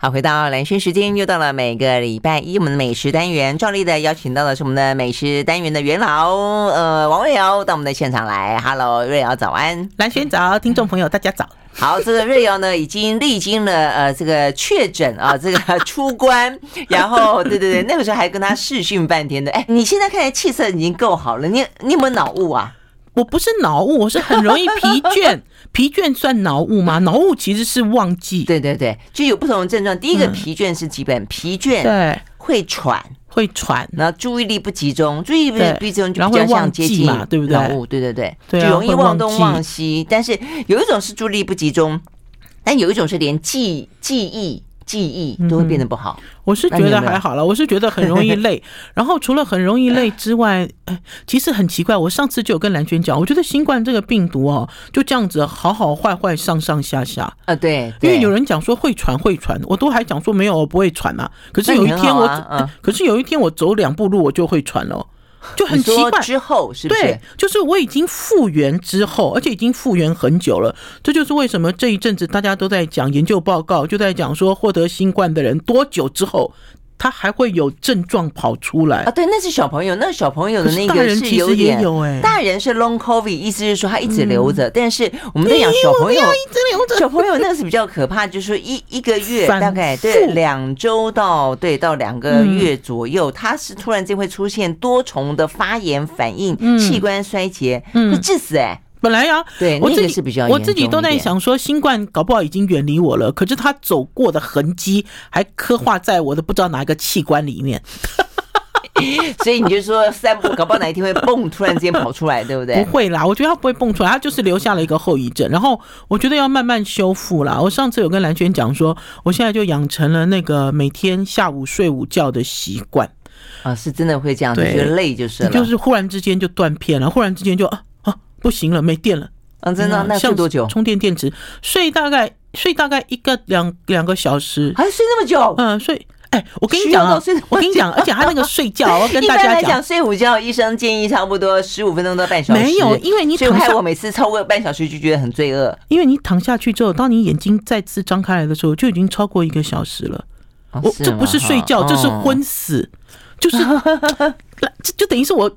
好，回到蓝轩时间，又到了每个礼拜一我们的美食单元，照例的邀请到的是我们的美食单元的元老，呃，王瑞瑶到我们的现场来。Hello，瑞瑶早安，蓝轩早，听众朋友大家早。好，这个瑞瑶呢已经历经了呃这个确诊啊，这个出关，然后对对对，那个时候还跟他视讯半天的。哎，你现在看来气色已经够好了，你你有没有脑雾啊？我不是脑雾，我是很容易疲倦。疲倦算脑雾吗？脑雾其实是忘记。对对对，就有不同的症状。第一个疲倦是基本、嗯、疲倦，对，会喘，会喘，然后注意力不集中，注意力不集中就比较像接近嘛，对不对？脑雾，对对对，就容易忘东忘西。但是有一种是注意力不集中，但有一种是连记记忆。记忆都会变得不好，我是觉得还好了，我是觉得很容易累。然后除了很容易累之外，其实很奇怪，我上次就有跟蓝娟讲，我觉得新冠这个病毒哦，就这样子好好坏坏上上下下啊，对，因为有人讲说会传会传，我都还讲说没有，我不会传啊。可是有一天我，可是有一天我走两步路我就会传了。就很奇怪，之后是不是？对，就是我已经复原之后，而且已经复原很久了。这就是为什么这一阵子大家都在讲研究报告，就在讲说获得新冠的人多久之后。他还会有症状跑出来。啊？对，那是小朋友，那个小朋友的那个是有点，大人是 long covid，意思是说他一直留着，但是我们在讲小朋友，一直留着，小朋友那个是比较可怕，就是说一一个月 大概对两周到对到两个月左右，他是突然间会出现多重的发炎反应，器官衰竭，会致死哎。本来呀，对，我自己是比较我自己都在想说，新冠搞不好已经远离我了，可是他走过的痕迹还刻画在我的不知道哪一个器官里面，所以你就说散步，搞不好哪一天会蹦，突然之间跑出来，对不对？不会啦，我觉得他不会蹦出来，他就是留下了一个后遗症，然后我觉得要慢慢修复啦。我上次有跟蓝轩讲说，我现在就养成了那个每天下午睡午觉的习惯啊，是真的会这样子，觉得累就是了，就是忽然之间就断片了，忽然之间就啊。不行了，没电了。嗯，真的？那睡多久？充电电池，睡大概睡大概一个两两个小时，还睡那么久？嗯，睡。哎，我跟你讲啊，我跟你讲，而且他那个睡觉，我跟大家讲，来讲，睡午觉，医生建议差不多十五分钟到半小时。没有，因为你躺下，我每次超过半小时就觉得很罪恶。因为你躺下去之后，当你眼睛再次张开来的时候，就已经超过一个小时了。我这不是睡觉，这是昏死，就是 这就等于是我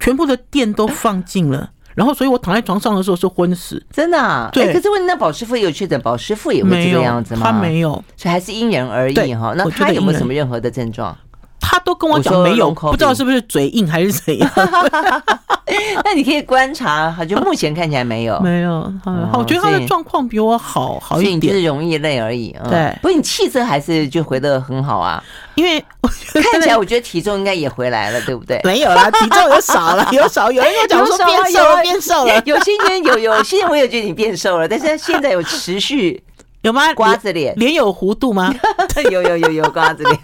全部的电都放尽了。然后，所以我躺在床上的时候是昏死，真的、啊。对，可是问那宝师傅也有确诊，宝师傅也会这个样子吗？他没有，所以还是因人而异哈。那他有没有什么任何的症状？他都跟我讲没有，不知道是不是嘴硬还是怎样。那你可以观察，就目前看起来没有，没有。好，我觉得他的状况比我好好一点，就是容易累而已。对，不过你气色还是就回的很好啊。因为 看起来，我觉得体重应该也回来了，对不对？没有啦，体重有少了，有少。有人跟我讲说变瘦了，变瘦了。有些人有有些人我也觉得你变瘦了，但是现在有持续有吗？瓜子脸，脸有弧度吗？有有有有瓜子脸。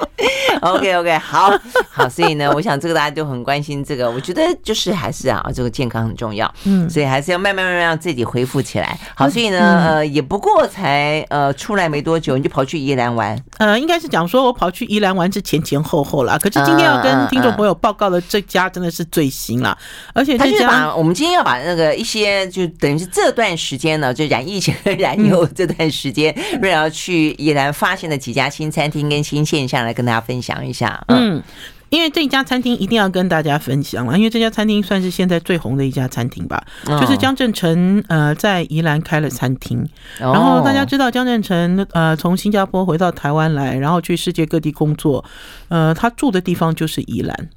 OK OK，好好，所以呢，我想这个大家就很关心这个，我觉得就是还是啊，这个健康很重要，嗯，所以还是要慢慢慢慢让自己恢复起来。好，所以呢，呃，也不过才呃出来没多久，你就跑去宜兰玩，呃，应该是讲说我跑去宜兰玩是前前后后啦。可是今天要跟听众朋友报告的这家真的是最新了，而且这家我们今天要把那个一些就等于是这段时间呢，就染疫情和 染疫后这段时间，瑞瑶去宜兰发现的几家新餐厅跟新现象来跟大家分享。一下，嗯，因为这家餐厅一定要跟大家分享了，因为这家餐厅算是现在最红的一家餐厅吧，就是江正成呃在宜兰开了餐厅，然后大家知道江正成呃从新加坡回到台湾来，然后去世界各地工作，呃他住的地方就是宜兰。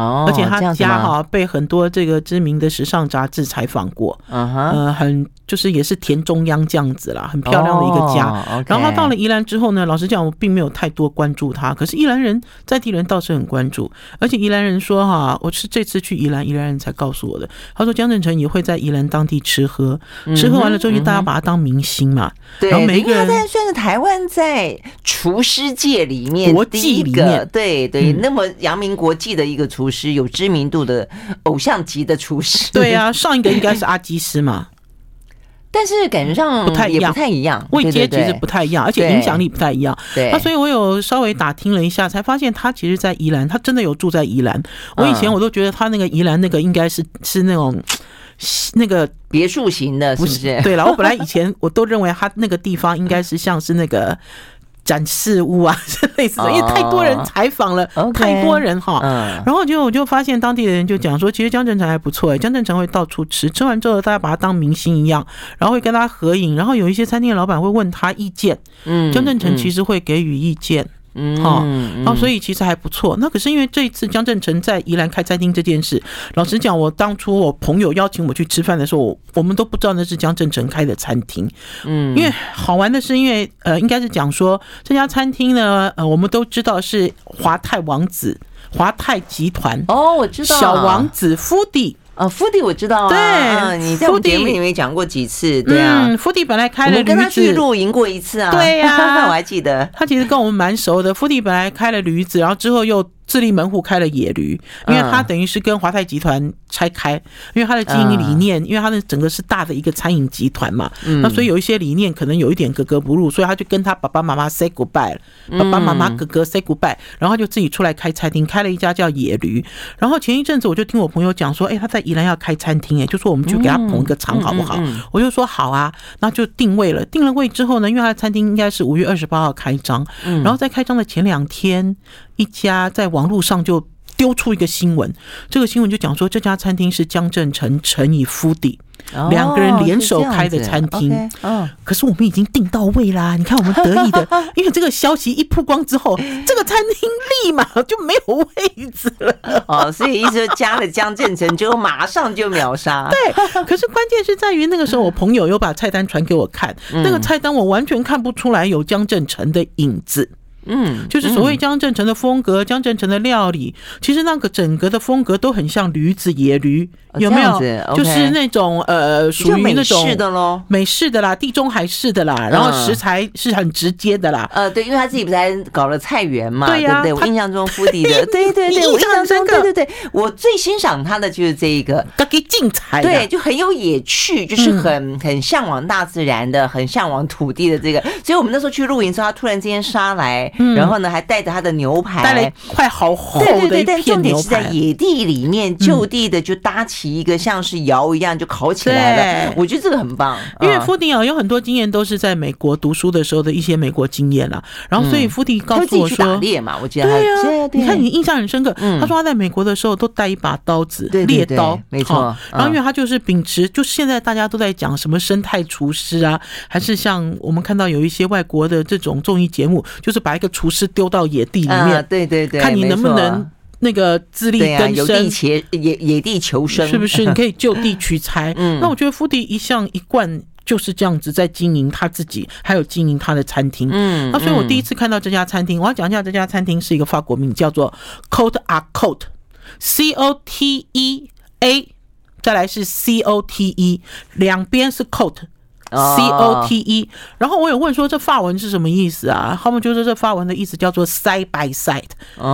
哦，而且他家哈被很多这个知名的时尚杂志采访过，嗯哼，呃，很就是也是田中央这样子啦，很漂亮的一个家。然后他到了宜兰之后呢，老实讲，我并没有太多关注他，可是宜兰人在地人倒是很关注，而且宜兰人说哈，我是这次去宜兰，宜兰人才告诉我的，他说江振成也会在宜兰当地吃喝，吃喝完了之后就大家把他当明星嘛，对，然后每个人算是台湾在厨师界里面国际里面，对对，那么扬名国际的一个厨。厨师有知名度的偶像级的厨师，对啊，上一个应该是阿基师嘛，但是感觉上不太一样，不太一样，位阶其实不太一样，而且影响力不太一样。对，那所以我有稍微打听了一下，才发现他其实，在宜兰，他真的有住在宜兰。我以前我都觉得他那个宜兰那个应该是是那种。那个别墅型的，是不是？对了，我本来以前我都认为他那个地方应该是像是那个。展示物啊，是类似的，因为太多人采访了，oh, okay, 太多人哈。嗯，然后就我就发现当地的人就讲说，其实江正成还不错哎，江正成会到处吃，吃完之后大家把他当明星一样，然后会跟他合影，然后有一些餐厅的老板会问他意见，嗯，江正成其实会给予意见。嗯，好，然后所以其实还不错。那可是因为这一次江振成在宜兰开餐厅这件事，老实讲，我当初我朋友邀请我去吃饭的时候，我我们都不知道那是江振成开的餐厅。嗯，因为好玩的是，因为呃，应该是讲说这家餐厅呢，呃，我们都知道是华泰王子、华泰集团哦，我知道小王子 Foodie。啊，福迪我知道啊，对，你在我节目里面讲过几次，对啊，福迪本来开了，我跟他去露营过一次啊，对呀，我还记得，他其实跟我们蛮熟的。福迪本来开了驴子，然后之后又。自立门户开了野驴，因为他等于是跟华泰集团拆开，因为他的经营理念，因为他的整个是大的一个餐饮集团嘛，那所以有一些理念可能有一点格格不入，所以他就跟他爸爸妈妈 say goodbye 了，爸爸妈妈哥哥 say goodbye，然后就自己出来开餐厅，开了一家叫野驴。然后前一阵子我就听我朋友讲说，哎，他在宜兰要开餐厅，哎，就说我们去给他捧一个场好不好？我就说好啊，那就定位了。定了位之后呢，因为他的餐厅应该是五月二十八号开张，然后在开张的前两天。一家在网络上就丢出一个新闻，这个新闻就讲说，这家餐厅是江振成乘以 Foodie 两个人联手开的餐厅。嗯，可是我们已经订到位啦！你看我们得意的，因为这个消息一曝光之后，这个餐厅立马就没有位置了。哦，所以一直加了江振成，就马上就秒杀。对，可是关键是在于那个时候，我朋友又把菜单传给我看，那个菜单我完全看不出来有江振成的影子。嗯，就是所谓江正成的风格，江正成的料理，其实那个整个的风格都很像驴子野驴，有没有？就是那种呃，属于那种美式的喽，美式的啦，地中海式的啦，然后食材是很直接的啦。呃，对，因为他自己不是还搞了菜园嘛，对呀，对，我印象中 Foodie 的，对对对，我印象中，对对对，我最欣赏他的就是这一个，他给精彩，对，就很有野趣，就是很很向往大自然的，很向往土地的这个。所以我们那时候去露营时候，他突然之间杀来。然后呢，还带着他的牛排，带了一块好厚的一片牛排。对对对，但重点是在野地里面，就地的就搭起一个像是窑一样，就烤起来了。我觉得这个很棒，因为 Foodie 啊有很多经验都是在美国读书的时候的一些美国经验了。然后所以 Foodie 告诉我说，打猎嘛，我记得对呀，你看你印象很深刻。他说他在美国的时候都带一把刀子，猎刀，没错。然后因为他就是秉持，就现在大家都在讲什么生态厨师啊，还是像我们看到有一些外国的这种综艺节目，就是把一个厨师丢到野地里面，对对对，看你能不能那个自力更生，野野野地求生，是不是？你可以就地取材。那我觉得 Foodie 一向一贯就是这样子在经营他自己，还有经营他的餐厅。嗯，那所以我第一次看到这家餐厅，我要讲一下这家餐厅是一个法国名，叫做 Cote a Cote，C O T E A，再来是 C O T E，两边是 Côte。C O T E，然后我有问说这发文是什么意思啊？他们就说这发文的意思叫做 side by side，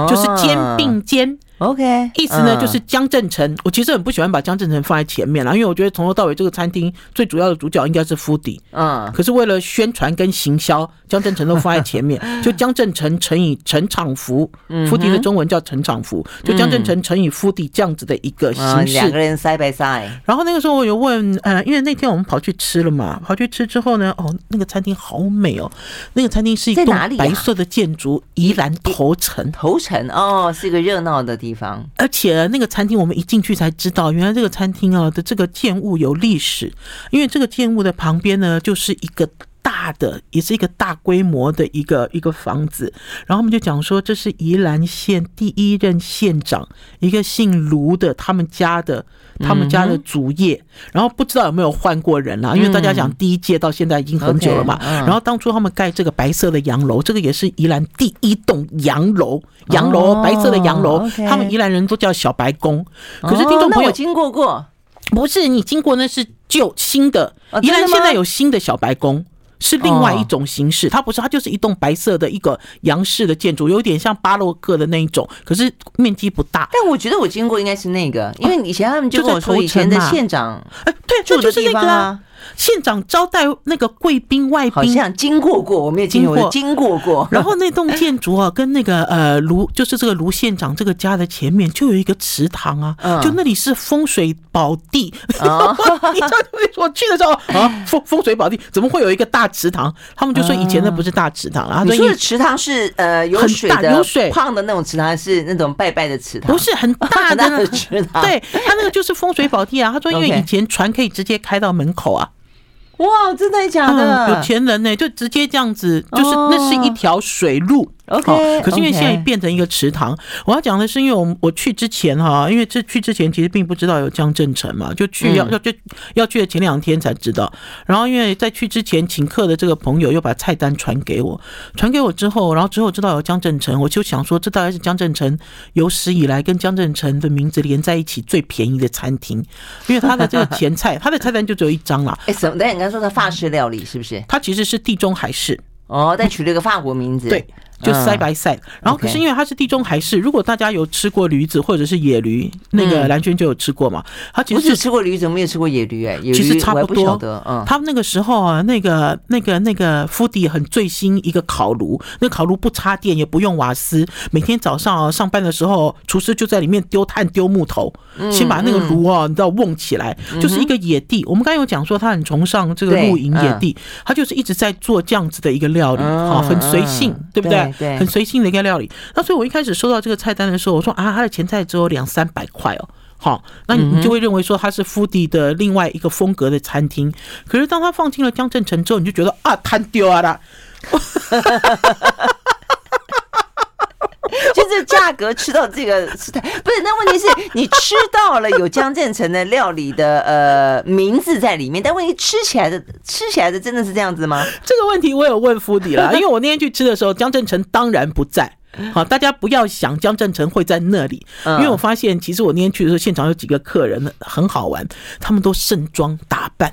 就是肩并肩。OK，意思呢就是江振成。我其实很不喜欢把江振成放在前面啦，因为我觉得从头到尾这个餐厅最主要的主角应该是 Foodie。嗯，可是为了宣传跟行销，江振成都放在前面，就江振成乘以陈长福，Foodie 的中文叫陈长福，就江振成乘以 Foodie 这样子的一个形式。两个人 side by side。然后那个时候我有问，呃，因为那天我们跑去吃了嘛，跑去吃之后呢，哦，那个餐厅好美哦，那个餐厅是一栋白色的建筑，宜兰头城。头城哦，是一个热闹的地方。地方，而且那个餐厅，我们一进去才知道，原来这个餐厅啊的这个建物有历史，因为这个建物的旁边呢，就是一个。大的也是一个大规模的一个一个房子，然后我们就讲说，这是宜兰县第一任县长，一个姓卢的，他们家的他们家的主业，然后不知道有没有换过人啦，因为大家讲第一届到现在已经很久了嘛。然后当初他们盖这个白色的洋楼，这个也是宜兰第一栋洋楼，洋楼白色的洋楼，他们宜兰人都叫小白宫。可是听众朋友经过过，不是你经过那是旧新的，宜兰现在有新的小白宫。是另外一种形式，它不是，它就是一栋白色的一个洋式的建筑，有点像巴洛克的那一种，可是面积不大。但我觉得我经过应该是那个，因为以前他们就跟我说以前的县长，哎，对，这就是那个啊。县长招待那个贵宾外宾，好像经过过，我没有经过，经过过。然后那栋建筑啊，跟那个呃卢，就是这个卢县长这个家的前面就有一个池塘啊，就那里是风水宝地。你知道我去的时候啊，风风水宝地怎么会有一个大池塘？他们就说以前那不是大池塘啊。你说的池塘是呃有水的，有水胖的那种池塘，还是那种拜拜的池塘？不是很大的池塘，对，他那个就是风水宝地啊。他说因为以前船可以直接开到门口啊。哇，真的假的？有钱人呢，就直接这样子，就是那是一条水路。OK，可是因为现在变成一个池塘，我要讲的是，因为我我去之前哈，因为这去之前其实并不知道有江振成嘛，就去要要就要去的前两天才知道。然后因为在去之前请客的这个朋友又把菜单传给我，传给我之后，然后之后知道有江振成，我就想说，这大概是江振成有史以来跟江振成的名字连在一起最便宜的餐厅，因为他的这个前菜，他的菜单就只有一张啦。哎，什么？你刚说的法式料理是不是？他其实是地中海式哦，但取了一个法国名字。对。就 side by side，然后可是因为它是地中海式，如果大家有吃过驴子或者是野驴，那个蓝娟就有吃过嘛。他其实只吃过驴子，没有吃过野驴哎。其实差不多。嗯，他们那个时候啊，那个那个那个 foodie 很最新一个烤炉，那烤炉不插电也不用瓦斯，每天早上啊上班的时候，厨师就在里面丢炭丢木头，先把那个炉啊你知道瓮起来，就是一个野地。我们刚才有讲说他很崇尚这个露营野地，他就是一直在做这样子的一个料理，好，很随性，对不对？对，很随性的一个料理。那所以我一开始收到这个菜单的时候，我说啊，他的前菜只有两三百块哦，好，那你就会认为说他是 foodie 的另外一个风格的餐厅。可是当他放进了江镇城之后，你就觉得啊，摊丢啊啦。就是价格吃到这个是太不是？那问题是你吃到了有江振成的料理的呃名字在里面，但问题吃起来的吃起来的真的是这样子吗？这个问题我有问 foodie 啦，因为我那天去吃的时候，江振成当然不在。好，大家不要想江振成会在那里，因为我发现其实我那天去的时候，现场有几个客人很好玩，他们都盛装打扮。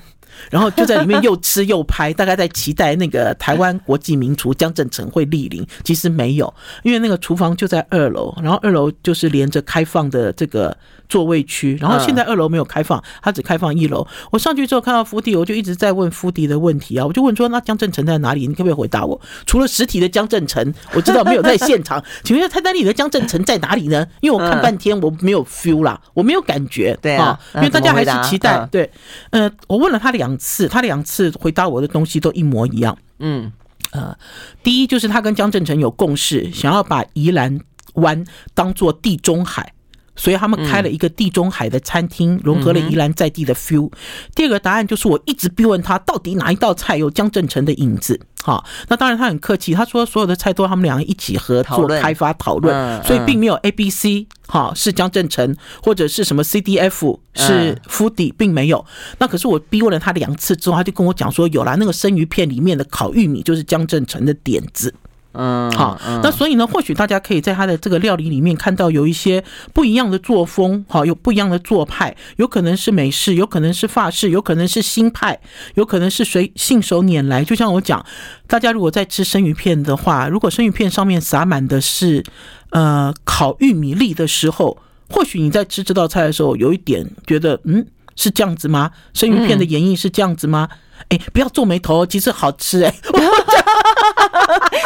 然后就在里面又吃又拍，大概在期待那个台湾国际名厨江振成会莅临，其实没有，因为那个厨房就在二楼，然后二楼就是连着开放的这个座位区，然后现在二楼没有开放，它只开放一楼。我上去之后看到 foodie，我就一直在问 foodie 的问题啊，我就问说那江振成在哪里？你可不可以回答我？除了实体的江振成，我知道没有在现场，请问一下菜单里的江振成在哪里呢？因为我看半天我没有 feel 啦，我没有感觉，对啊，因为大家还是期待。对，呃，我问了他两次，他两次回答我的东西都一模一样。嗯，呃，第一就是他跟江振成有共识，想要把宜兰湾当做地中海。所以他们开了一个地中海的餐厅，融合了宜兰在地的 feel。第二个答案就是我一直逼问他，到底哪一道菜有江正成的影子？好，那当然他很客气，他说所有的菜都是他们两个一起合作开发讨论，所以并没有 A B C 哈是江正成或者是什么 C D F 是 foodie 并没有。那可是我逼问了他两次之后，他就跟我讲说，有啦，那个生鱼片里面的烤玉米就是江正成的点子。嗯，好，那所以呢，或许大家可以在他的这个料理里面看到有一些不一样的作风，好，有不一样的做派，有可能是美式，有可能是法式，有可能是新派，有可能是谁信手拈来。就像我讲，大家如果在吃生鱼片的话，如果生鱼片上面撒满的是呃烤玉米粒的时候，或许你在吃这道菜的时候，有一点觉得，嗯，是这样子吗？生鱼片的演绎是这样子吗？哎，不要皱眉头，其实好吃哎。因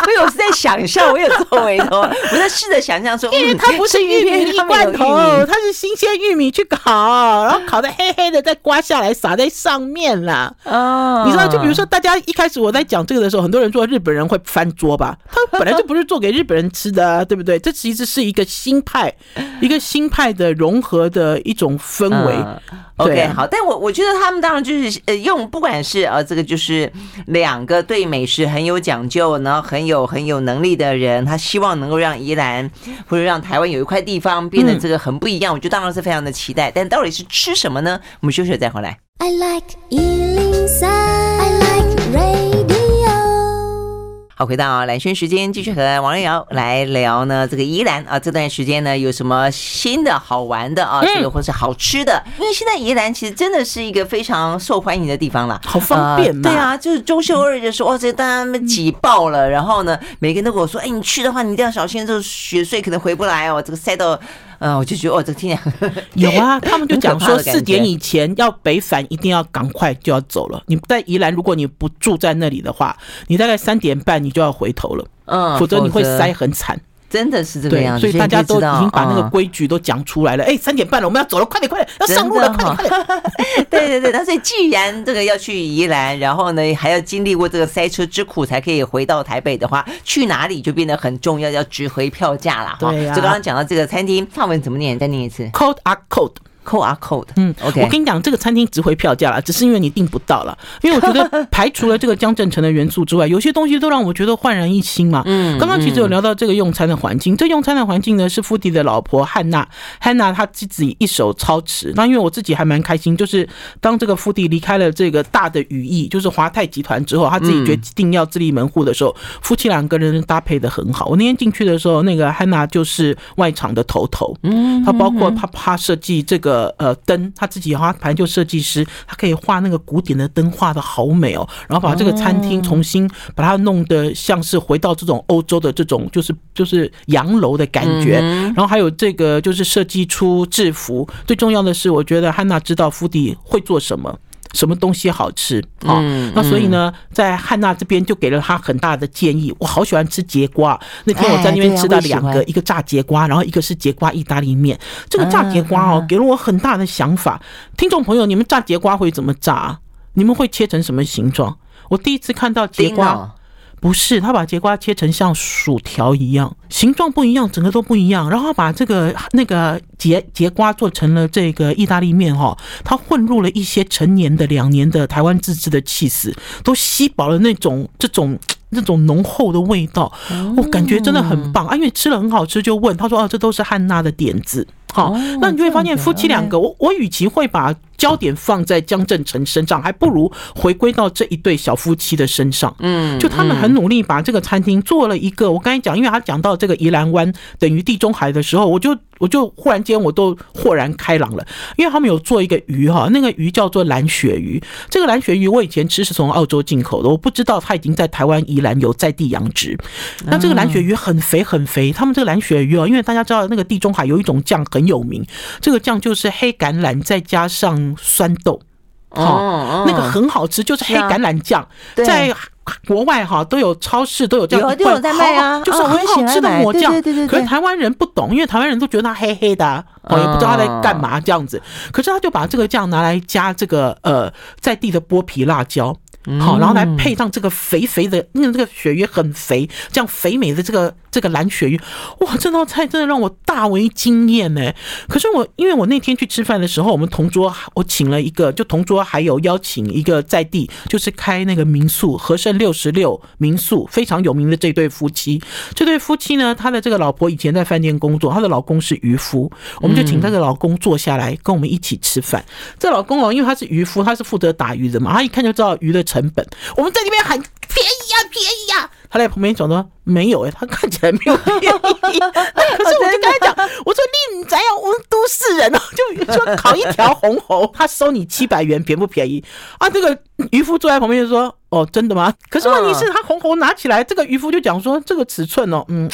为 我有在想象，我有皱眉头，我在试着想象说，因为它不是玉米粒罐头，它是新鲜玉米去烤，然后烤的黑黑的，再刮下来撒在上面啦。哦，你知道，就比如说，大家一开始我在讲这个的时候，很多人说日本人会翻桌吧？他本来就不是做给日本人吃的，对不对？这其实是一个新派，一个新派的融合的一种氛围。OK，好，但我我觉得他们当然就是呃，用不管是呃，这个就是两个对美食很有讲究，然后很有很有能力的人，他希望能够让宜兰或者让台湾有一块地方变得这个很不一样，我就当然是非常的期待。但到底是吃什么呢？我们休息了再回来。I like 好，回到蓝轩时间，继续和王瑞瑶来聊呢。这个宜兰啊，这段时间呢有什么新的好玩的啊？这个或是好吃的？因为现在宜兰其实真的是一个非常受欢迎的地方了，好方便嘛。对啊，就是中秋二日的时候，哇，这大家们挤爆了。然后呢，每个人都跟我说，哎，你去的话，你一定要小心，这个雪隧可能回不来哦。这个塞到。嗯，我就觉得哦，这个听起来 有啊，他们就讲说四点以前要北返，一定要赶快就要走了。你在宜兰，如果你不住在那里的话，你大概三点半你就要回头了，嗯，否则你会塞很惨。真的是这个样子，所以大家都已经把那个规矩都讲出来了。哎、嗯，三点半了，我们要走了，快点快点，要上路了，快点快点。对对 对，那所以既然这个要去宜兰，然后呢还要经历过这个塞车之苦才可以回到台北的话，去哪里就变得很重要，要值回票价了哈。对呀、啊。就刚刚讲到这个餐厅，范文怎么念？再念一次。Code a code。扣啊扣的，嗯，OK，我跟你讲，这个餐厅值回票价了，只是因为你订不到了。因为我觉得排除了这个江振成的元素之外，有些东西都让我觉得焕然一新嘛。嗯，刚刚其实有聊到这个用餐的环境，这用餐的环境呢是富迪的老婆汉娜，汉娜她自己一手操持。那因为我自己还蛮开心，就是当这个富迪离开了这个大的羽翼，就是华泰集团之后，他自己决定要自立门户的时候，夫妻两个人搭配的很好。我那天进去的时候，那个汉娜就是外场的头头，嗯，她包括她她设计这个。呃，灯他自己他反正就设计师，他可以画那个古典的灯，画的好美哦。然后把这个餐厅重新把它弄得像是回到这种欧洲的这种，就是就是洋楼的感觉。然后还有这个就是设计出制服。最重要的是，我觉得汉娜知道福迪会做什么。什么东西好吃啊？那所以呢，在汉娜这边就给了他很大的建议。我好喜欢吃节瓜，那天我在那边吃到两个，一个炸节瓜，然后一个是节瓜意大利面。这个炸节瓜哦，给了我很大的想法。听众朋友，你们炸节瓜会怎么炸？你们会切成什么形状？我第一次看到节瓜。不是，他把节瓜切成像薯条一样，形状不一样，整个都不一样。然后把这个那个节节瓜做成了这个意大利面哈，它混入了一些陈年的两年的台湾自制的气死，都吸饱了那种这种 那种浓厚的味道，我感觉真的很棒啊！因为吃了很好吃，就问他说：“哦，这都是汉娜的点子。”好，那你就会发现夫妻两个，我我与其会把焦点放在江振成身上，还不如回归到这一对小夫妻的身上。嗯，就他们很努力把这个餐厅做了一个。我刚才讲，因为他讲到这个宜兰湾等于地中海的时候，我就我就忽然间我都豁然开朗了，因为他们有做一个鱼哈，那个鱼叫做蓝鳕鱼。这个蓝鳕鱼我以前吃是从澳洲进口的，我不知道它已经在台湾宜兰有在地养殖。那这个蓝鳕鱼很肥很肥，他们这个蓝鳕鱼哦，因为大家知道那个地中海有一种酱很有名，这个酱就是黑橄榄再加上。酸豆，哦，那个很好吃，就是黑橄榄酱，在国外哈都有超市都有这样一罐，就是很好吃的抹酱。可是台湾人不懂，因为台湾人都觉得它黑黑的，哦，也不知道它在干嘛这样子。可是他就把这个酱拿来加这个呃在地的剥皮辣椒。好，然后来配上这个肥肥的，因为这个鳕鱼很肥，这样肥美的这个这个蓝鳕鱼，哇，这道菜真的让我大为惊艳呢。可是我因为我那天去吃饭的时候，我们同桌我请了一个，就同桌还有邀请一个在地，就是开那个民宿和盛六十六民宿非常有名的这对夫妻。这对夫妻呢，他的这个老婆以前在饭店工作，他的老公是渔夫，我们就请他的老公坐下来跟我们一起吃饭。这老公哦，因为他是渔夫，他是负责打鱼的嘛，他一看就知道鱼的成。成本，我们在这边喊便宜呀，便宜呀。他在旁边讲说没有哎，他看起来没有便宜。可是我就跟他讲，我说你咱要？我们都市人哦，就说烤一条红喉，他收你七百元，便不便宜啊？这个渔夫坐在旁边就说。哦，真的吗？可是问题是，他红红拿起来，这个渔夫就讲说，这个尺寸哦，嗯，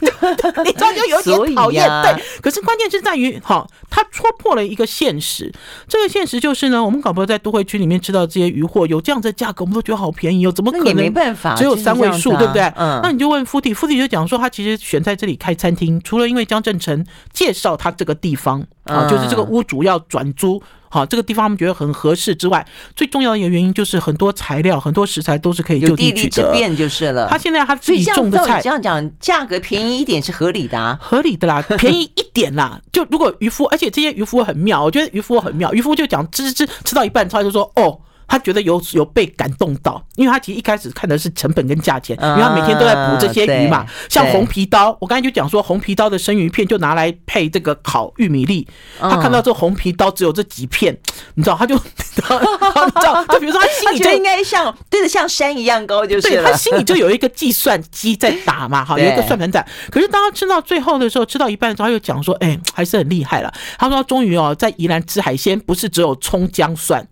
你知道就有点讨厌，对。可是关键是在于，哈，他戳破了一个现实，这个现实就是呢，我们搞不好在都会区里面吃到这些鱼货，有这样的价格，我们都觉得好便宜哦，怎么可能？没办法，只有三位数，对不对？嗯。那你就问夫弟，夫弟就讲说，他其实选在这里开餐厅，除了因为江振成介绍他这个地方啊，就是这个屋主要转租。好，这个地方我们觉得很合适之外，最重要的一个原因就是很多材料、很多食材都是可以就地取得，有地利之便就是了。他现在他自己种的菜，这样讲价格便宜一点是合理的啊，合理的啦，便宜一点啦。就如果渔夫，而且这些渔夫很妙，我觉得渔夫很妙，渔夫就讲吃吃吃吃到一半，他就说哦。他觉得有有被感动到，因为他其实一开始看的是成本跟价钱，因为他每天都在捕这些鱼嘛。像红皮刀，我刚才就讲说红皮刀的生鱼片就拿来配这个烤玉米粒。他看到这红皮刀只有这几片，你知道，他就，你知道，就比如说他心里就应该像对着像山一样高，就是对他心里就有一个计算机在打嘛，哈，有一个算盘在。可是当他吃到最后的时候，吃到一半的时候，他又讲说，哎，还是很厉害了。他说终于哦，在宜兰吃海鲜不是只有葱姜蒜。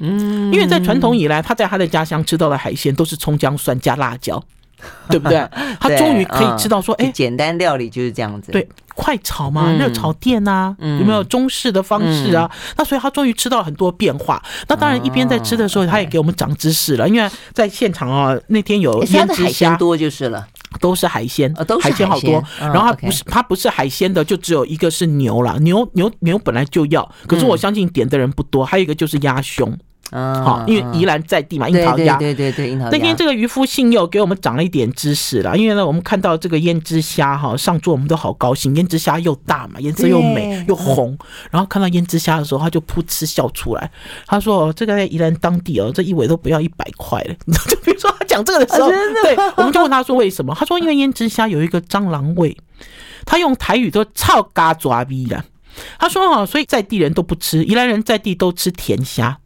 嗯，因为在传统以来，他在他的家乡吃到的海鲜都是葱姜蒜加辣椒。对不对？他终于可以吃到说，哎，简单料理就是这样子。对，快炒嘛，热炒店呐，有没有中式的方式啊？那所以他终于吃到了很多变化。那当然，一边在吃的时候，他也给我们长知识了。因为在现场啊，那天有腌制虾多就是了，都是海鲜，海鲜好多。然后它不是它不是海鲜的，就只有一个是牛啦。牛牛牛本来就要，可是我相信点的人不多。还有一个就是鸭胸。嗯，好，因为宜兰在地嘛，樱桃鸭，对对对，樱桃鸭。那天这个渔夫信佑给我们长了一点知识了，因为呢，我们看到这个胭脂虾哈上桌，我们都好高兴。胭脂虾又大嘛，颜色又美又红，然后看到胭脂虾的时候，他就噗嗤笑出来。他说：“这个在宜兰当地哦，这一尾都不要一百块了。”就比如说他讲这个的时候，对，我们就问他说为什么？他说因为胭脂虾有一个蟑螂味，他用台语都操嘎抓逼的。他说哈，所以在地人都不吃，宜兰人在地都吃甜虾。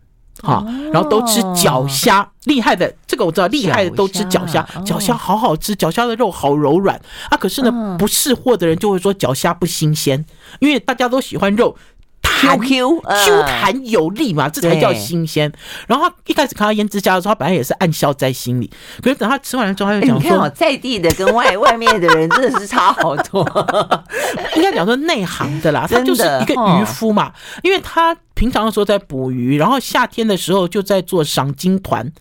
好，然后都吃脚虾，厉害的这个我知道，厉害的都吃脚虾，脚虾好好吃，脚虾的肉好柔软啊。可是呢，不识货的人就会说脚虾不新鲜，因为大家都喜欢肉。Q Q Q 弹有力嘛，这才叫新鲜。然后他一开始看到胭脂虾的时候，他本来也是暗笑在心里。可是等他吃完了之后，他就讲说：“在地的跟外外面的人真的是差好多。” 应该讲说内行的啦，他就是一个渔夫嘛，因为他平常的时候在捕鱼，然后夏天的时候就在做赏金团。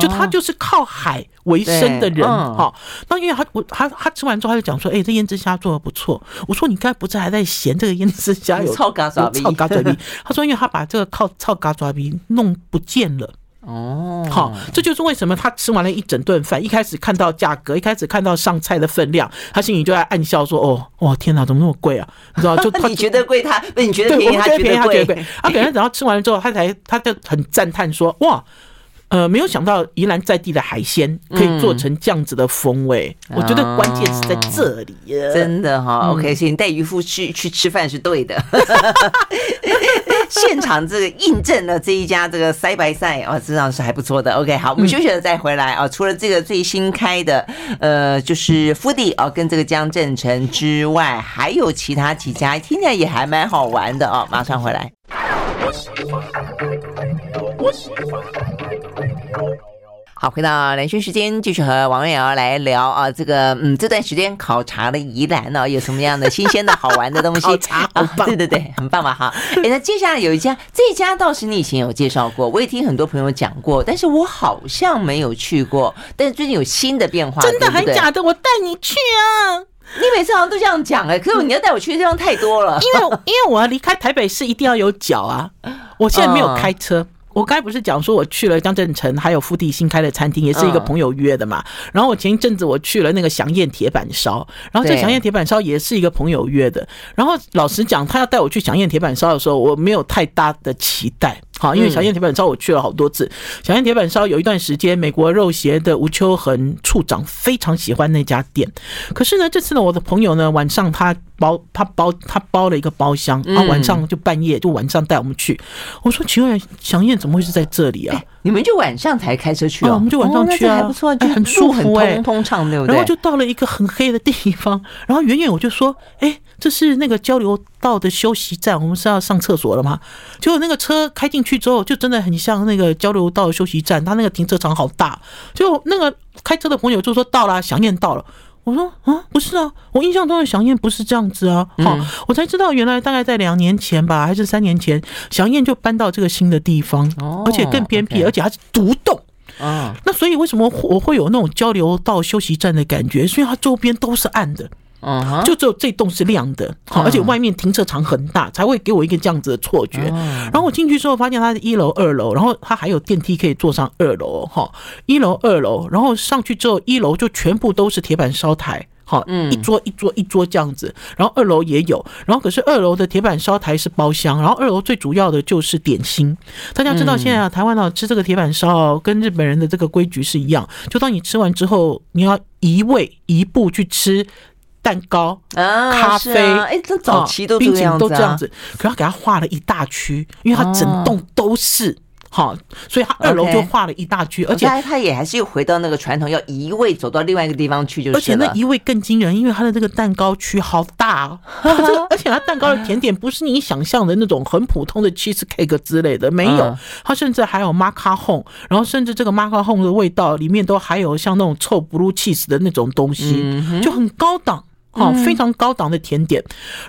就他就是靠海为生的人哈，那因为他我他他吃完之后他就讲说，哎，这胭脂虾做的不错。我说你刚才不是还在嫌这个胭脂虾有臭嘎爪臭嘎爪逼？他说因为他把这个靠臭嘎爪逼弄不见了。哦，好，这就是为什么他吃完了一整顿饭，一开始看到价格，一开始看到上菜的分量，他心里就在暗笑说，哦，哇，天哪，怎么那么贵啊？你知道就他 你觉得贵，他不你觉得便宜，他觉得贵。他可能等到吃完了之后，他才他就很赞叹说，哇。呃，没有想到宜兰在地的海鲜可以做成这样子的风味，嗯、我觉得关键是在这里呀，真的哈。OK，所以你带渔夫去去吃饭是对的。现场这个印证了这一家这个塞白赛哦，这样是还不错的。OK，好，我们休息了再回来啊。除了这个最新开的呃，就是 Foodie 哦，跟这个江振诚之外，还有其他几家，听起来也还蛮好玩的哦。马上回来。好，回到兰萱时间，继续和王月瑶来聊啊，这个嗯，这段时间考察了宜兰呢，有什么样的新鲜的好玩的东西？考察啊，对对对，很棒吧？哈，哎，那接下来有一家，这家倒是你以前有介绍过，我也听很多朋友讲过，但是我好像没有去过，但是最近有新的变化，真的还假的？我带你去啊！你每次好像都这样讲哎，可是你要带我去的地方太多了，因为因为我要离开台北市一定要有脚啊，我现在没有开车。我刚才不是讲说我去了江镇城，还有 Foodie 新开的餐厅，也是一个朋友约的嘛。然后我前一阵子我去了那个祥燕铁板烧，然后这祥燕铁板烧也是一个朋友约的。然后老实讲，他要带我去祥燕铁板烧的时候，我没有太大的期待。好，因为小燕铁板烧我去了好多次。小燕铁板烧有一段时间，美国肉协的吴秋恒处长非常喜欢那家店。可是呢，这次呢，我的朋友呢，晚上他包他包他包了一个包厢，啊晚上就半夜就晚上带我们去。我说奇怪，小燕怎么会是在这里啊？你们就晚上才开车去啊？我们就晚上去啊，还不错，就很舒服，很通畅，对不对？然后就到了一个很黑的地方，然后远远我就说，哎。这是那个交流道的休息站，我们是要上厕所了吗？结果那个车开进去之后，就真的很像那个交流道的休息站，它那个停车场好大。就那个开车的朋友就说到了，祥燕到了。我说啊，不是啊，我印象中的祥燕不是这样子啊。好，我才知道原来大概在两年前吧，还是三年前，祥燕就搬到这个新的地方，而且更偏僻，而且还是独栋。啊，那所以为什么我会有那种交流道休息站的感觉？是因为它周边都是暗的。嗯，就只有这栋是亮的，好，而且外面停车场很大，才会给我一个这样子的错觉。然后我进去之后，发现它是一楼、二楼，然后它还有电梯可以坐上二楼，哈，一楼、二楼，然后上去之后，一楼就全部都是铁板烧台，好，一桌一桌一桌这样子，然后二楼也有，然后可是二楼的铁板烧台是包厢，然后二楼最主要的就是点心。大家知道现在啊，台湾啊吃这个铁板烧跟日本人的这个规矩是一样，就当你吃完之后，你要移位移步去吃。蛋糕、咖啡，哎，这早期都冰淇淋都这样子，可他给他画了一大区，因为他整栋都是。好，所以他二楼就画了一大区，而且他他也还是又回到那个传统，要移位走到另外一个地方去，就是。而且那移位更惊人，因为他的这个蛋糕区好大，而且他蛋糕的甜点不是你想象的那种很普通的 cheese cake 之类的，没有，他甚至还有马卡凤，然后甚至这个马卡凤的味道里面都还有像那种臭 blue cheese 的那种东西，就很高档。哦，非常高档的甜点。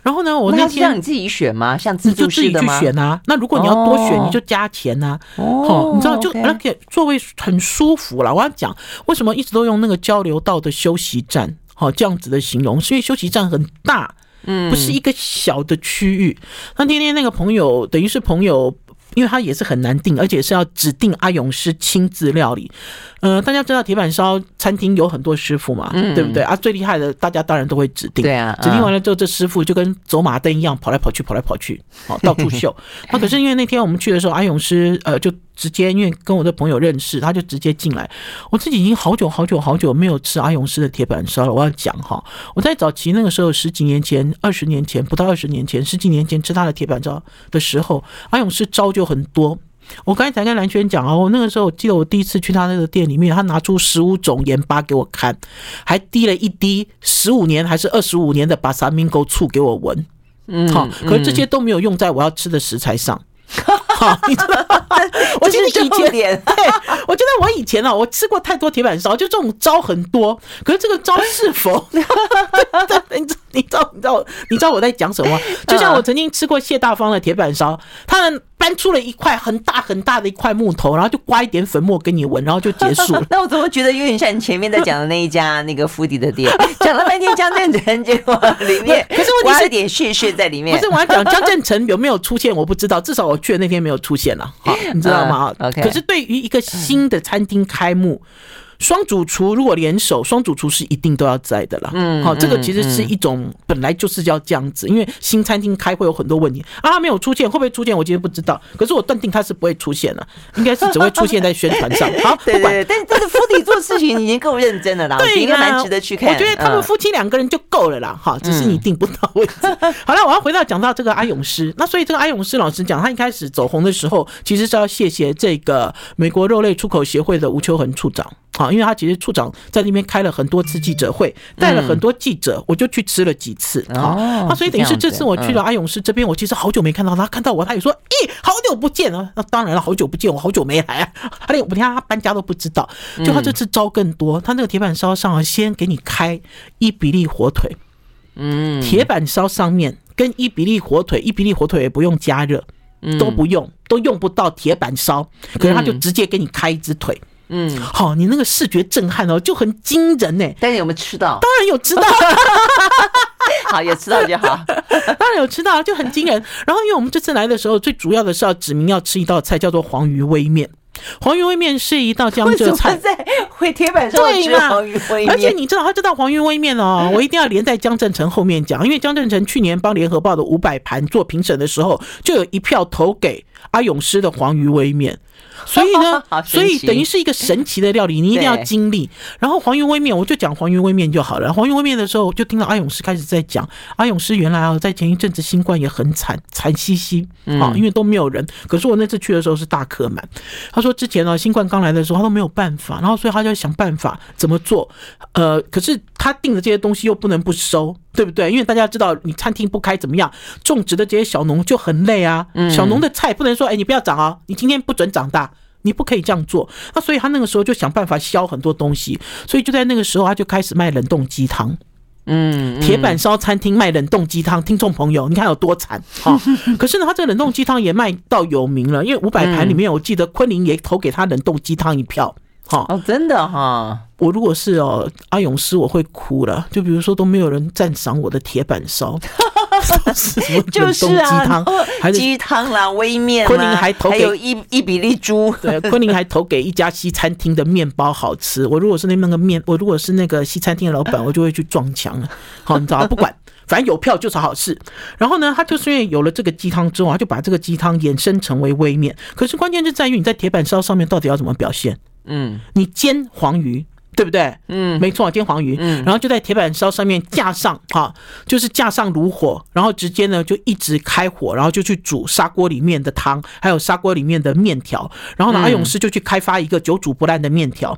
然后呢，我那天让你自己选吗？像自助式的吗？你就自己去选啊。那如果你要多选，你就加钱啊。哦，你知道，就而且座位很舒服了。我要讲为什么一直都用那个交流道的休息站，好这样子的形容，是因为休息站很大，嗯，不是一个小的区域。那天天那个朋友，等于是朋友。因为他也是很难定，而且是要指定阿勇师亲自料理。呃，大家知道铁板烧餐厅有很多师傅嘛，嗯、对不对啊？最厉害的，大家当然都会指定。对啊，指定完了之后，这师傅就跟走马灯一样，跑来跑去，跑来跑去，好到处秀。那可是因为那天我们去的时候，阿勇师呃就。直接因为跟我的朋友认识，他就直接进来。我自己已经好久好久好久没有吃阿勇师的铁板烧了。我要讲哈，我在早期那个时候，十几年前、二十年前，不到二十年前，十几年前吃他的铁板烧的时候，阿勇师招就很多。我刚才才跟蓝轩讲哦，我那个时候我记得我第一次去他那个店里面，他拿出十五种盐巴给我看，还滴了一滴十五年还是二十五年的巴萨米勾醋给我闻。嗯，好，可是这些都没有用在我要吃的食材上。好，你知道吗？我记得以前，对，我觉得我以前啊，我吃过太多铁板烧，就这种招很多。可是这个招是否？你知道，你知道，你知道，你知道我在讲什么？就像我曾经吃过谢大方的铁板烧，他们。搬出了一块很大很大的一块木头，然后就刮一点粉末给你闻，然后就结束了。那我怎么觉得有点像你前面在讲的那一家那个府邸的店，讲了半天江振成，结果里面 可是问题是点血血在里面。不是我要讲江振成有没有出现，我不知道，至少我去的那天没有出现了，好，你知道吗？OK。可是对于一个新的餐厅开幕。双主厨如果联手，双主厨是一定都要在的啦。嗯，好，这个其实是一种本来就是要这样子，因为新餐厅开会有很多问题啊，他没有出现，会不会出现？我今天不知道。可是我断定他是不会出现了，应该是只会出现在宣传上。好，不管，但但是夫妻做事情已经够认真了啦，对，应该蛮值得去看。我觉得他们夫妻两个人就够了啦，哈，只是你定不到位置。好了，我要回到讲到这个阿勇师，那所以这个阿勇师老师讲，他一开始走红的时候，其实是要谢谢这个美国肉类出口协会的吴秋恒处长。好，因为他其实处长在那边开了很多次记者会，带了很多记者，我就去吃了几次。好，那所以等于是这次我去了阿勇师这边，我其实好久没看到他，看到我他也说：“咦，好久不见啊！”那当然了，好久不见，我好久没来啊。他连我连他搬家都不知道。就他这次招更多，他那个铁板烧上先给你开伊比利火腿，嗯，铁板烧上面跟伊比利火腿，伊比利火腿也不用加热，都不用，都用不到铁板烧，可是他就直接给你开一只腿。嗯，好，你那个视觉震撼哦，就很惊人呢。但是有没有吃到？当然有吃到，好，有吃到就好。当然有吃到，就很惊人。然后，因为我们这次来的时候，最主要的是要指明要吃一道菜，叫做黄鱼煨面。黄鱼煨面是一道江浙菜，在会铁板上吃黄鱼煨面。而且你知道，他这道黄鱼煨面哦，我一定要连在江振成后面讲，因为江振成去年帮联合报的五百盘做评审的时候，就有一票投给阿勇师的黄鱼煨面。所以呢，所以等于是一个神奇的料理，你一定要经历。然后黄鱼微面，我就讲黄鱼微面就好了。黄鱼微面的时候，就听到阿勇师开始在讲，阿勇师原来啊，在前一阵子新冠也很惨，惨兮兮啊，因为都没有人。可是我那次去的时候是大客满。他说之前呢，新冠刚来的时候他都没有办法，然后所以他就想办法怎么做。呃，可是他订的这些东西又不能不收，对不对？因为大家知道，你餐厅不开怎么样？种植的这些小农就很累啊。小农的菜不能说，哎，你不要长啊，你今天不准长大。你不可以这样做，那所以他那个时候就想办法削很多东西，所以就在那个时候他就开始卖冷冻鸡汤。嗯，铁板烧餐厅卖冷冻鸡汤，听众朋友，你看有多惨哈！可是呢，他这个冷冻鸡汤也卖到有名了，因为五百盘里面，我记得昆凌也投给他冷冻鸡汤一票。哈哦，真的哈！我如果是哦阿勇师，我会哭了。就比如说都没有人赞赏我的铁板烧。就是啊，还是鸡汤啦，微面啦，昆凌还投给还有伊伊比利猪，对，昆凌还投给一家西餐厅的面包好吃。我如果是那那个面，我如果是那个西餐厅的老板，我就会去撞墙了。好，你知道不管，反正有票就是好事。然后呢，他就是因为有了这个鸡汤之后，他就把这个鸡汤衍生成为微面。可是关键就在于你在铁板烧上面到底要怎么表现？嗯，你煎黄鱼。对不对？嗯，没错，煎黄鱼。嗯，然后就在铁板烧上面架上哈，就是架上炉火，然后直接呢就一直开火，然后就去煮砂锅里面的汤，还有砂锅里面的面条。然后呢，阿勇师就去开发一个久煮不烂的面条，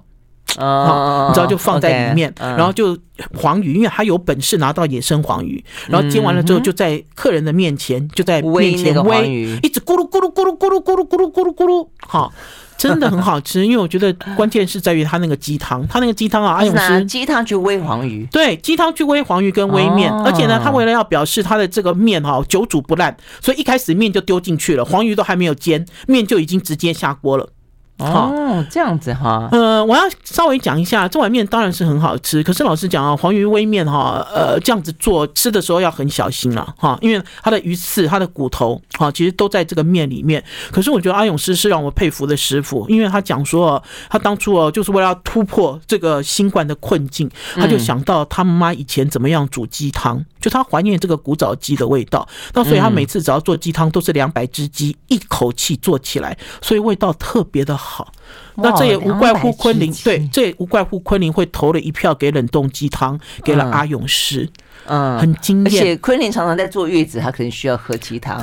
啊，你知道就放在里面，然后就黄鱼，因为他有本事拿到野生黄鱼，然后煎完了之后就在客人的面前就在面前煨，一直咕噜咕噜咕噜咕噜咕噜咕噜咕噜咕噜，好。真的很好吃，因为我觉得关键是在于它那个鸡汤，它那个鸡汤啊，阿勇师鸡汤去煨黄鱼，对，鸡汤去煨黄鱼跟煨面，而且呢，他为了要表示他的这个面哈久煮不烂，所以一开始面就丢进去了，黄鱼都还没有煎，面就已经直接下锅了。哦，这样子哈。呃，我要稍微讲一下，这碗面当然是很好吃。可是老实讲啊，黄鱼煨面哈，呃，这样子做吃的时候要很小心了哈，因为它的鱼刺、它的骨头哈，其实都在这个面里面。可是我觉得阿勇师是让我佩服的师傅，因为他讲说，他当初哦，就是为了要突破这个新冠的困境，他就想到他妈妈以前怎么样煮鸡汤，就他怀念这个古早鸡的味道。那所以他每次只要做鸡汤，都是两百只鸡一口气做起来，所以味道特别的好。好，那这也无怪乎昆凌，对，这也无怪乎昆凌会投了一票给冷冻鸡汤，给了阿勇师，嗯，很惊艳。而且昆凌常常在坐月子，他可能需要喝鸡汤，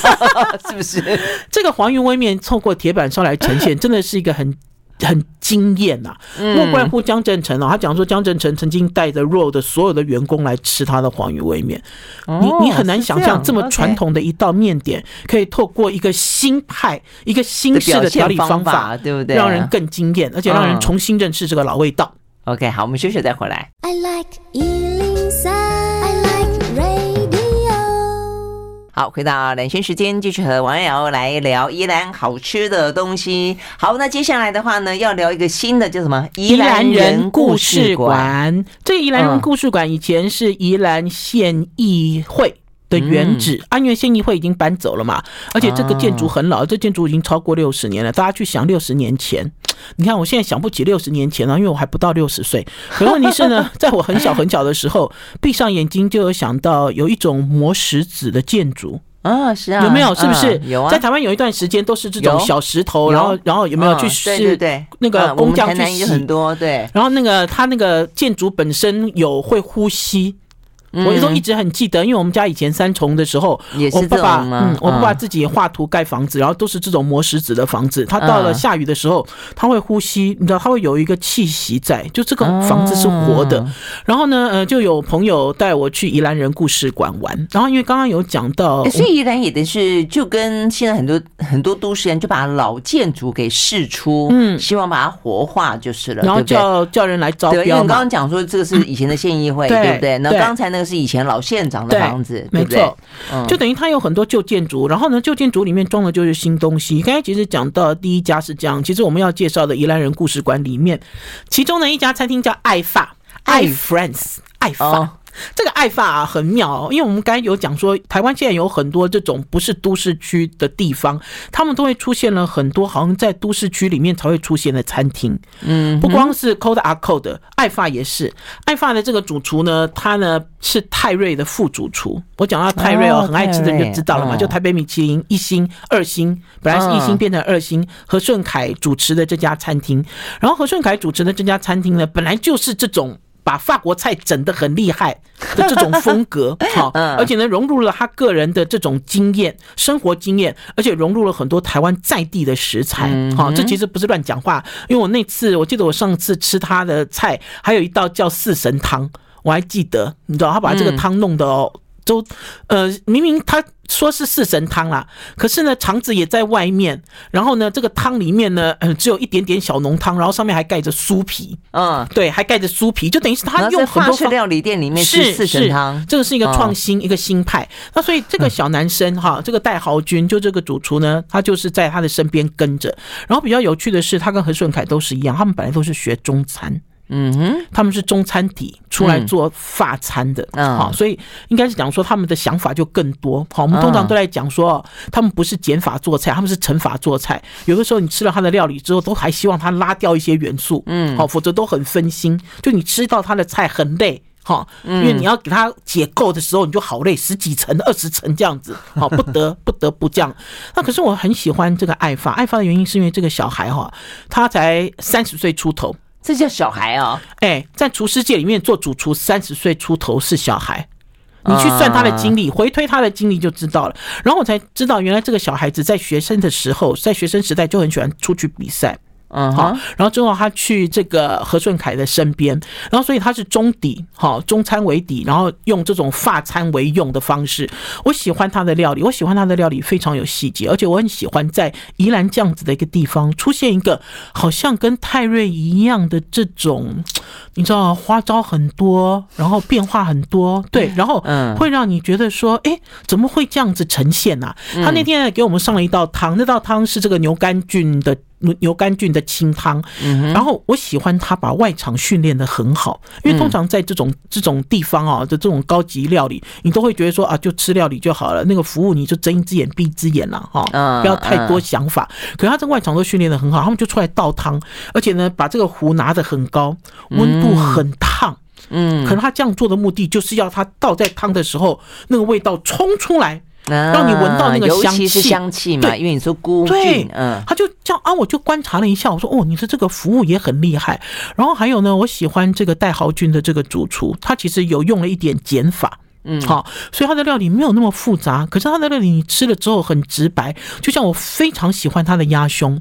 是不是？这个黄云微面透过铁板烧来呈现，真的是一个很。很惊艳呐，莫怪乎江振诚哦，他讲说江振成曾经带着 Royal 的所有的员工来吃他的黄鱼味面，你你很难想象这么传统的一道面点，可以透过一个新派、一个新式的调理方法，对不对？让人更惊艳，而且让人重新认识这个老味道。OK，好，我们休息再回来。I like 好，回到两圈时间，继续和王瑶来聊宜兰好吃的东西。好，那接下来的话呢，要聊一个新的，叫什么？宜兰人故事馆。这个宜兰人故事馆以前是宜兰县议会的原址，安源县议会已经搬走了嘛，而且这个建筑很老，这建筑已经超过六十年了。大家去想六十年前，你看我现在想不起六十年前了，因为我还不到六十岁。可问题是呢，在我很小很小的时候，闭上眼睛就有想到有一种磨石子的建筑啊，是啊，有没有？是不是？有啊，在台湾有一段时间都是这种小石头，然后然后有没有去试？对对，那个工匠去洗很多，对。然后那个他那个建筑本身有会呼吸。我都一直很记得，因为我们家以前三重的时候，我爸爸，嗯，我爸爸自己画图盖房子，然后都是这种磨石子的房子。他到了下雨的时候，他会呼吸，你知道，他会有一个气息在，就这个房子是活的。然后呢，呃，就有朋友带我去宜兰人故事馆玩。然后因为刚刚有讲到，所以宜兰也得是就跟现在很多很多都市人就把老建筑给释出，嗯，希望把它活化就是了，然后叫叫人来招标。因为刚刚讲说这个是以前的县议会，对不对？那刚才那个。是以前老县长的房子，对，没错，就等于它有很多旧建筑，然后呢，旧建筑里面装的就是新东西。刚才其实讲到第一家是这样，其实我们要介绍的宜兰人故事馆里面，其中的一家餐厅叫爱发，爱 Friends，爱发。这个爱发啊很妙哦，因为我们刚才有讲说，台湾现在有很多这种不是都市区的地方，他们都会出现了很多好像在都市区里面才会出现的餐厅。嗯，不光是 Code 阿 Code，爱发也是。爱发的这个主厨呢，他呢是泰瑞的副主厨。我讲到泰瑞哦，很爱吃的人就知道了嘛，就台北米其林一星、二星，本来是一星变成二星，何顺凯主持的这家餐厅。然后何顺凯主持的这家餐厅呢，本来就是这种。把法国菜整得很厉害的这种风格，好，而且呢融入了他个人的这种经验、生活经验，而且融入了很多台湾在地的食材，好，这其实不是乱讲话。因为我那次我记得我上次吃他的菜，还有一道叫四神汤，我还记得，你知道他把这个汤弄得哦。都呃，明明他说是四神汤啦，可是呢，肠子也在外面。然后呢，这个汤里面呢，嗯，只有一点点小浓汤，然后上面还盖着酥皮。嗯，对，还盖着酥皮，就等于是他用很多料理店里面是四神汤，这个是一个创新，一个新派。那所以这个小男生哈，这个戴豪军，就这个主厨呢，他就是在他的身边跟着。然后比较有趣的是，他跟何顺凯都是一样，他们本来都是学中餐。嗯哼，他们是中餐底出来做法餐的，好，所以应该是讲说他们的想法就更多。好，我们通常都在讲说，他们不是减法做菜，他们是乘法做菜。有的时候你吃了他的料理之后，都还希望他拉掉一些元素，嗯，好，否则都很分心。就你吃到他的菜很累，哈，因为你要给他解构的时候，你就好累，十几层、二十层这样子，好，不得不得不这样。那可是我很喜欢这个爱发，爱发的原因是因为这个小孩哈，他才三十岁出头。这叫小孩啊！哎，在厨师界里面做主厨，三十岁出头是小孩。你去算他的经历，回推他的经历就知道了。然后我才知道，原来这个小孩子在学生的时候，在学生时代就很喜欢出去比赛。嗯，好，然后之后他去这个何顺凯的身边，然后所以他是中底，好，中餐为底，然后用这种发餐为用的方式。我喜欢他的料理，我喜欢他的料理非常有细节，而且我很喜欢在宜兰这样子的一个地方出现一个好像跟泰瑞一样的这种，你知道花招很多，然后变化很多，对，然后嗯，会让你觉得说，哎，怎么会这样子呈现呢？他那天给我们上了一道汤，那道汤是这个牛肝菌的。牛肝菌的清汤，然后我喜欢他把外场训练的很好，因为通常在这种这种地方啊的这种高级料理，你都会觉得说啊，就吃料理就好了，那个服务你就睁一只眼闭一只眼了哈，不要太多想法。可是他这外场都训练的很好，他们就出来倒汤，而且呢，把这个壶拿得很高，温度很烫，嗯，可能他这样做的目的就是要他倒在汤的时候，那个味道冲出来。让你闻到那个香气，尤其是香气嘛，因为你说菇菌，对，嗯，他就这样啊，我就观察了一下，我说哦，你说这个服务也很厉害。然后还有呢，我喜欢这个戴豪君的这个主厨，他其实有用了一点减法，嗯，好，所以它的料理没有那么复杂，可是它的料理你吃了之后很直白。就像我非常喜欢它的鸭胸，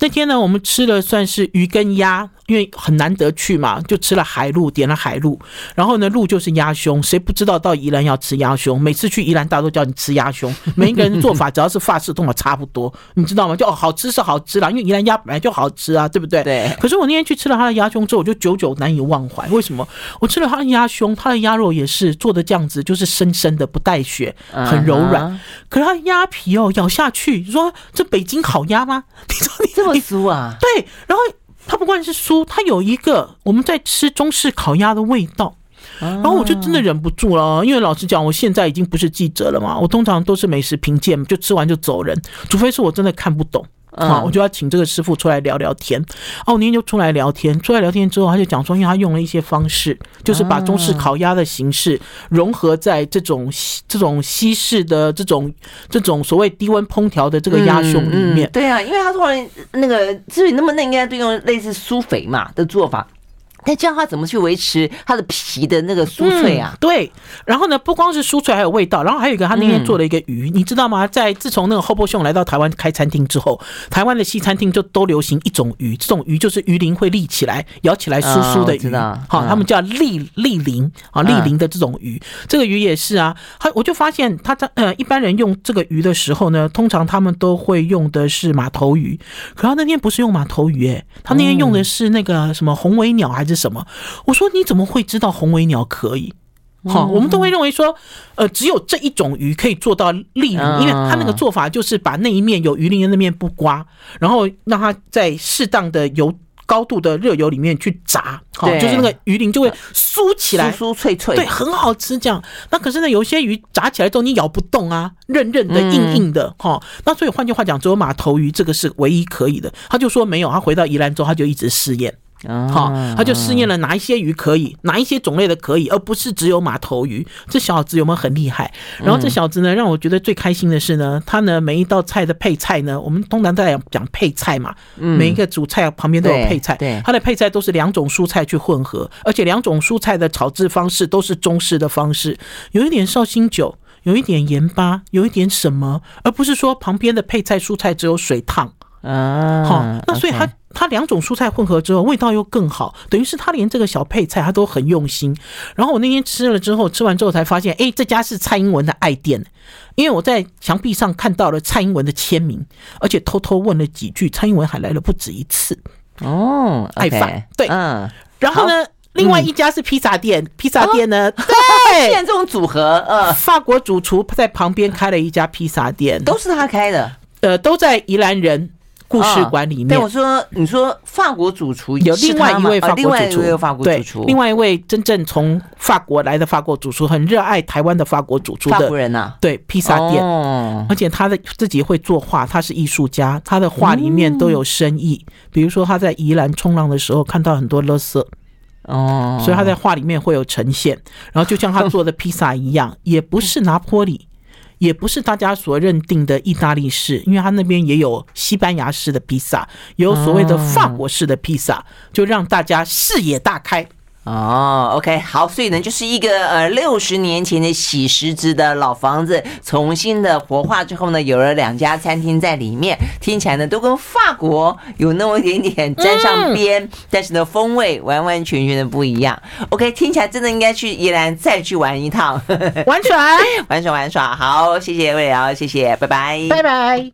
那天呢，我们吃了算是鱼跟鸭。因为很难得去嘛，就吃了海陆，点了海陆，然后呢，陆就是鸭胸，谁不知道到宜兰要吃鸭胸？每次去宜兰，大家都叫你吃鸭胸，每一个人的做法只要是法式，都嘛差不多，你知道吗？就哦，好吃是好吃啦，因为宜兰鸭本来就好吃啊，对不对？对。可是我那天去吃了他的鸭胸之后，我就久久难以忘怀。为什么？我吃了他的鸭胸，他的鸭肉也是做的这样子，就是深深的，不带血，很柔软。可是它鸭皮哦，咬下去，你说这北京烤鸭吗？你说你这么酥啊？对，然后。它不光是酥，它有一个我们在吃中式烤鸭的味道，然后我就真的忍不住了，因为老实讲，我现在已经不是记者了嘛，我通常都是美食评鉴，就吃完就走人，除非是我真的看不懂。好，我就要请这个师傅出来聊聊天。哦，我那天就出来聊天，出来聊天之后，他就讲说，因为他用了一些方式，就是把中式烤鸭的形式融合在这种这种西式的这种这种所谓低温烹调的这个鸭胸里面。对啊，因为他突然那个至于那么嫩应该就用类似苏肥嘛的做法。但教他怎么去维持他的皮的那个酥脆啊？嗯、对，然后呢，不光是酥脆，还有味道。然后还有一个，他那天做了一个鱼，嗯、你知道吗？在自从那个 Hobo 兄来到台湾开餐厅之后，台湾的西餐厅就都流行一种鱼，这种鱼就是鱼鳞会立起来，咬起来酥酥的鱼。好、哦，他们叫立立鳞啊，立鳞的这种鱼，这个鱼也是啊。他我就发现他在呃一般人用这个鱼的时候呢，通常他们都会用的是马头鱼，可他那天不是用马头鱼，哎，他那天用的是那个什么红尾鸟还是？什么？我说你怎么会知道红尾鸟可以？好，我们都会认为说，呃，只有这一种鱼可以做到立鳞，因为它那个做法就是把那一面有鱼鳞的那面不刮，然后让它在适当的油高度的热油里面去炸，好，就是那个鱼鳞就会酥起来，酥酥脆脆，对，很好吃。这样，那可是呢，有些鱼炸起来之后你咬不动啊，韧韧的、硬硬的，哈。那所以换句话讲，只有马头鱼这个是唯一可以的。他就说没有，他回到宜兰之后，他就一直试验。好，他就试验了哪一些鱼可以，哪一些种类的可以，而不是只有马头鱼。这小子有没有很厉害？然后这小子呢，让我觉得最开心的是呢，他呢每一道菜的配菜呢，我们通常在讲配菜嘛，每一个主菜旁边都有配菜，对，他的配菜都是两种蔬菜去混合，而且两种蔬菜的炒制方式都是中式的方式，有一点绍兴酒，有一点盐巴，有一点什么，而不是说旁边的配菜蔬菜只有水烫。啊，好，那所以他。它两种蔬菜混合之后，味道又更好，等于是他连这个小配菜他都很用心。然后我那天吃了之后，吃完之后才发现，哎，这家是蔡英文的爱店，因为我在墙壁上看到了蔡英文的签名，而且偷偷问了几句，蔡英文还来了不止一次。哦，爱饭，对，嗯。然后呢，另外一家是披萨店，披萨店呢，对，现在这种组合，呃，法国主厨在旁边开了一家披萨店，都是他开的，呃，都在宜兰人。故事馆里面，对我说：“你说法国主厨有另外一位法国主厨，另外一位法国主厨，另外一位真正从法国来的法国主厨，很热爱台湾的法国主厨的法国人呐。对，披萨店，而且他的自己会作画，他是艺术家，他的画里面都有深意。比如说他在宜兰冲浪的时候看到很多垃圾，哦，所以他在画里面会有呈现。然后就像他做的披萨一样，也不是拿坡里。”也不是大家所认定的意大利式，因为他那边也有西班牙式的披萨，有所谓的法国式的披萨，就让大家视野大开。哦，OK，好，所以呢，就是一个呃六十年前的洗石子的老房子，重新的活化之后呢，有了两家餐厅在里面，听起来呢都跟法国有那么一点点沾上边，嗯、但是呢风味完完全全的不一样。OK，听起来真的应该去宜兰再去玩一趟，玩耍，玩耍，玩耍。好，谢谢魏瑶，谢谢，拜拜，拜拜。